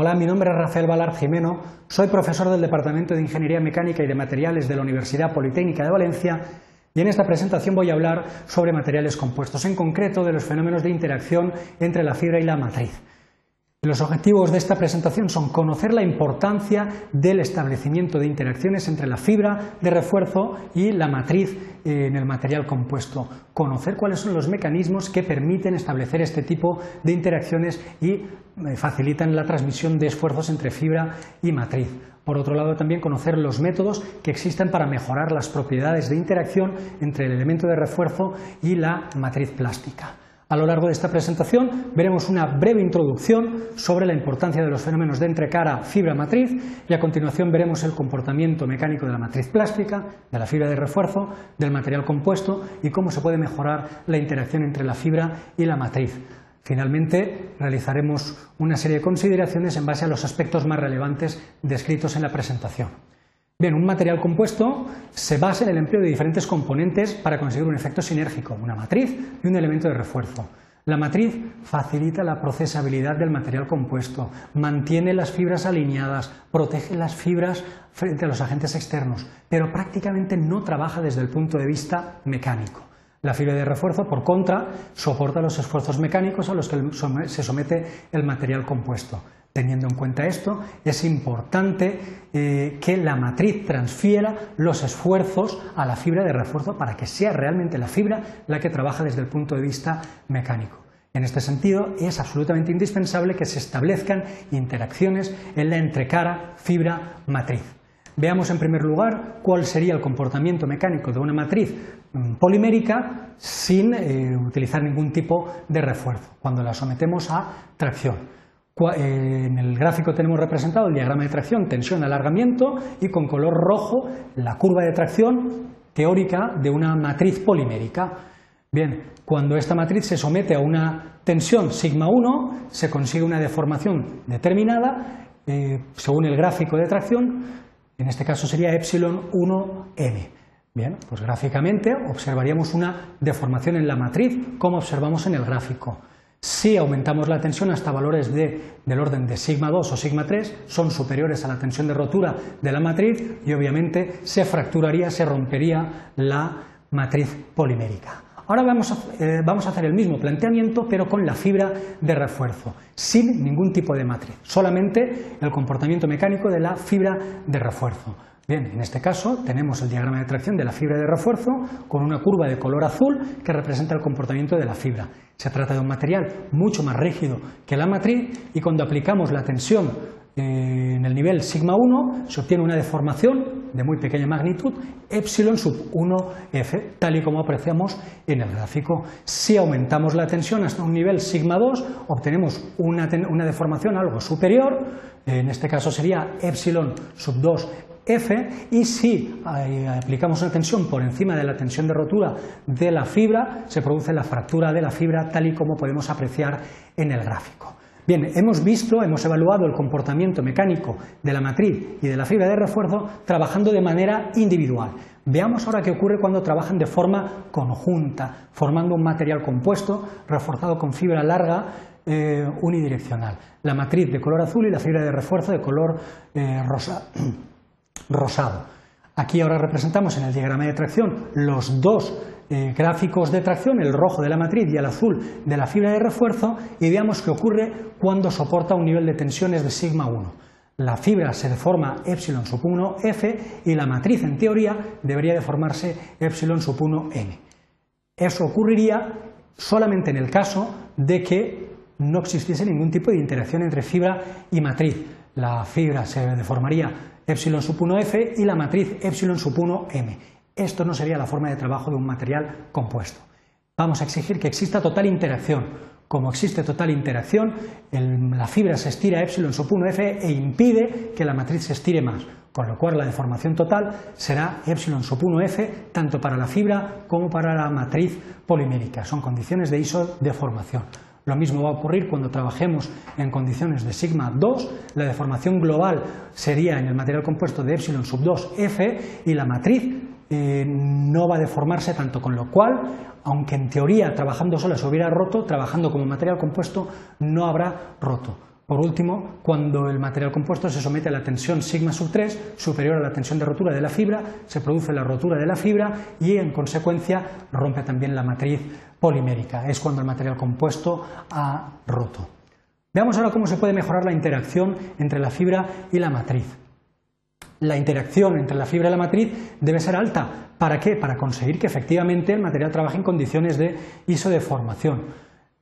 Hola, mi nombre es Rafael Valar Jimeno, soy profesor del Departamento de Ingeniería Mecánica y de Materiales de la Universidad Politécnica de Valencia y en esta presentación voy a hablar sobre materiales compuestos, en concreto de los fenómenos de interacción entre la fibra y la matriz. Los objetivos de esta presentación son conocer la importancia del establecimiento de interacciones entre la fibra de refuerzo y la matriz en el material compuesto, conocer cuáles son los mecanismos que permiten establecer este tipo de interacciones y eh, facilitan la transmisión de esfuerzos entre fibra y matriz. Por otro lado, también conocer los métodos que existen para mejorar las propiedades de interacción entre el elemento de refuerzo y la matriz plástica. A lo largo de esta presentación veremos una breve introducción sobre la importancia de los fenómenos de entrecara fibra-matriz y a continuación veremos el comportamiento mecánico de la matriz plástica, de la fibra de refuerzo, del material compuesto y cómo se puede mejorar la interacción entre la fibra y la matriz. Finalmente, realizaremos una serie de consideraciones en base a los aspectos más relevantes descritos en la presentación. Bien, un material compuesto se basa en el empleo de diferentes componentes para conseguir un efecto sinérgico, una matriz y un elemento de refuerzo. La matriz facilita la procesabilidad del material compuesto, mantiene las fibras alineadas, protege las fibras frente a los agentes externos, pero prácticamente no trabaja desde el punto de vista mecánico. La fibra de refuerzo, por contra, soporta los esfuerzos mecánicos a los que se somete el material compuesto. Teniendo en cuenta esto, es importante eh, que la matriz transfiera los esfuerzos a la fibra de refuerzo para que sea realmente la fibra la que trabaja desde el punto de vista mecánico. En este sentido, es absolutamente indispensable que se establezcan interacciones en la entrecara fibra-matriz. Veamos en primer lugar cuál sería el comportamiento mecánico de una matriz mm, polimérica sin eh, utilizar ningún tipo de refuerzo, cuando la sometemos a tracción. Eh, en el gráfico tenemos representado el diagrama de tracción, tensión, alargamiento y con color rojo la curva de tracción teórica de una matriz polimérica. Bien, cuando esta matriz se somete a una tensión sigma 1, se consigue una deformación determinada eh, según el gráfico de tracción, en este caso sería epsilon 1m. Bien, pues gráficamente observaríamos una deformación en la matriz, como observamos en el gráfico. Si aumentamos la tensión hasta valores del orden de sigma 2 o sigma 3, son superiores a la tensión de rotura de la matriz y obviamente se fracturaría, se rompería la matriz polimérica. Ahora vamos a, eh, vamos a hacer el mismo planteamiento pero con la fibra de refuerzo, sin ningún tipo de matriz, solamente el comportamiento mecánico de la fibra de refuerzo. Bien, en este caso tenemos el diagrama de tracción de la fibra de refuerzo con una curva de color azul que representa el comportamiento de la fibra. Se trata de un material mucho más rígido que la matriz y cuando aplicamos la tensión eh, en el nivel sigma 1 se obtiene una deformación de muy pequeña magnitud, epsilon sub 1f, tal y como apreciamos en el gráfico. Si aumentamos la tensión hasta un nivel sigma 2, obtenemos una, una deformación algo superior, en este caso sería epsilon sub 2 F y si eh, aplicamos una tensión por encima de la tensión de rotura de la fibra, se produce la fractura de la fibra tal y como podemos apreciar en el gráfico. Bien, hemos visto, hemos evaluado el comportamiento mecánico de la matriz y de la fibra de refuerzo trabajando de manera individual. Veamos ahora qué ocurre cuando trabajan de forma conjunta, formando un material compuesto reforzado con fibra larga eh, unidireccional. La matriz de color azul y la fibra de refuerzo de color eh, rosa. rosado. Aquí ahora representamos en el diagrama de tracción los dos eh, gráficos de tracción, el rojo de la matriz y el azul de la fibra de refuerzo, y veamos qué ocurre cuando soporta un nivel de tensiones de sigma 1. La fibra se deforma epsilon sub 1 f y la matriz en teoría debería deformarse epsilon sub 1 m. Eso ocurriría solamente en el caso de que no existiese ningún tipo de interacción entre fibra y matriz. La fibra se deformaría epsilon sub 1f y la matriz epsilon sub 1m. Esto no sería la forma de trabajo de un material compuesto. Vamos a exigir que exista total interacción. Como existe total interacción, la fibra se estira epsilon sub 1f e impide que la matriz se estire más, con lo cual la deformación total será epsilon sub 1f tanto para la fibra como para la matriz polimérica. Son condiciones de isodeformación. Lo mismo va a ocurrir cuando trabajemos en condiciones de sigma 2, la deformación global sería en el material compuesto de epsilon sub 2 f y la matriz eh, no va a deformarse tanto, con lo cual, aunque en teoría trabajando sola se hubiera roto, trabajando como material compuesto no habrá roto. Por último, cuando el material compuesto se somete a la tensión sigma sub 3 superior a la tensión de rotura de la fibra, se produce la rotura de la fibra y en consecuencia rompe también la matriz polimérica. Es cuando el material compuesto ha roto. Veamos ahora cómo se puede mejorar la interacción entre la fibra y la matriz. La interacción entre la fibra y la matriz debe ser alta. ¿Para qué? Para conseguir que efectivamente el material trabaje en condiciones de isodeformación.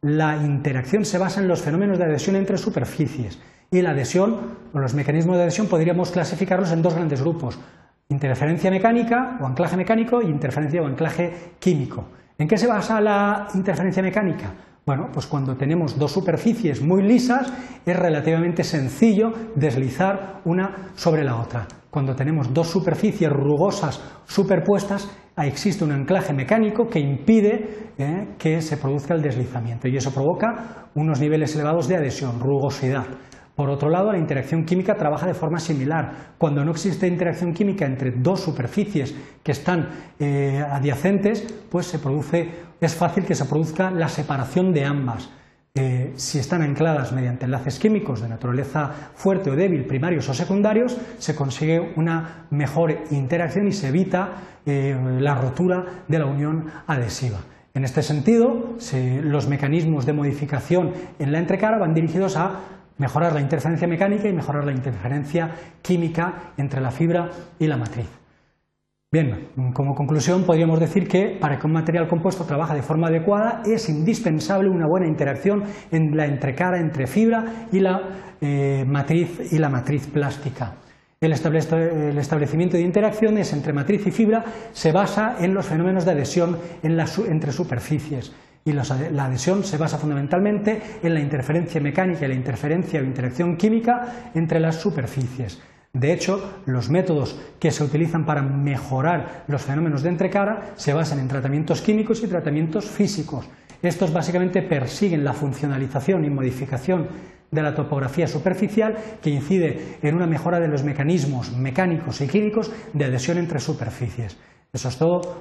La interacción se basa en los fenómenos de adhesión entre superficies y la adhesión o los mecanismos de adhesión podríamos clasificarlos en dos grandes grupos, interferencia mecánica o anclaje mecánico y interferencia o anclaje químico. ¿En qué se basa la interferencia mecánica? Bueno, pues cuando tenemos dos superficies muy lisas es relativamente sencillo deslizar una sobre la otra. Cuando tenemos dos superficies rugosas superpuestas existe un anclaje mecánico que impide eh, que se produzca el deslizamiento y eso provoca unos niveles elevados de adhesión, rugosidad. Por otro lado, la interacción química trabaja de forma similar. Cuando no existe interacción química entre dos superficies que están eh, adyacentes, pues se produce, es fácil que se produzca la separación de ambas. Eh, si están ancladas mediante enlaces químicos de naturaleza fuerte o débil, primarios o secundarios, se consigue una mejor interacción y se evita eh, la rotura de la unión adhesiva. En este sentido, los mecanismos de modificación en la entrecara van dirigidos a mejorar la interferencia mecánica y mejorar la interferencia química entre la fibra y la matriz. Bien, como conclusión podríamos decir que para que un material compuesto trabaje de forma adecuada es indispensable una buena interacción en la entrecara entre fibra y la eh, matriz y la matriz plástica. El, establecimiento de interacciones entre matriz y fibra se basa en los fenómenos de adhesión entre superficies y la adhesión se basa fundamentalmente en la interferencia mecánica y la interferencia o interacción química entre las superficies. De hecho, los métodos que se utilizan para mejorar los fenómenos de entrecara se basan en tratamientos químicos y tratamientos físicos. Estos básicamente persiguen la funcionalización y modificación de la topografía superficial que incide en una mejora de los mecanismos mecánicos y químicos de adhesión entre superficies. Eso es todo.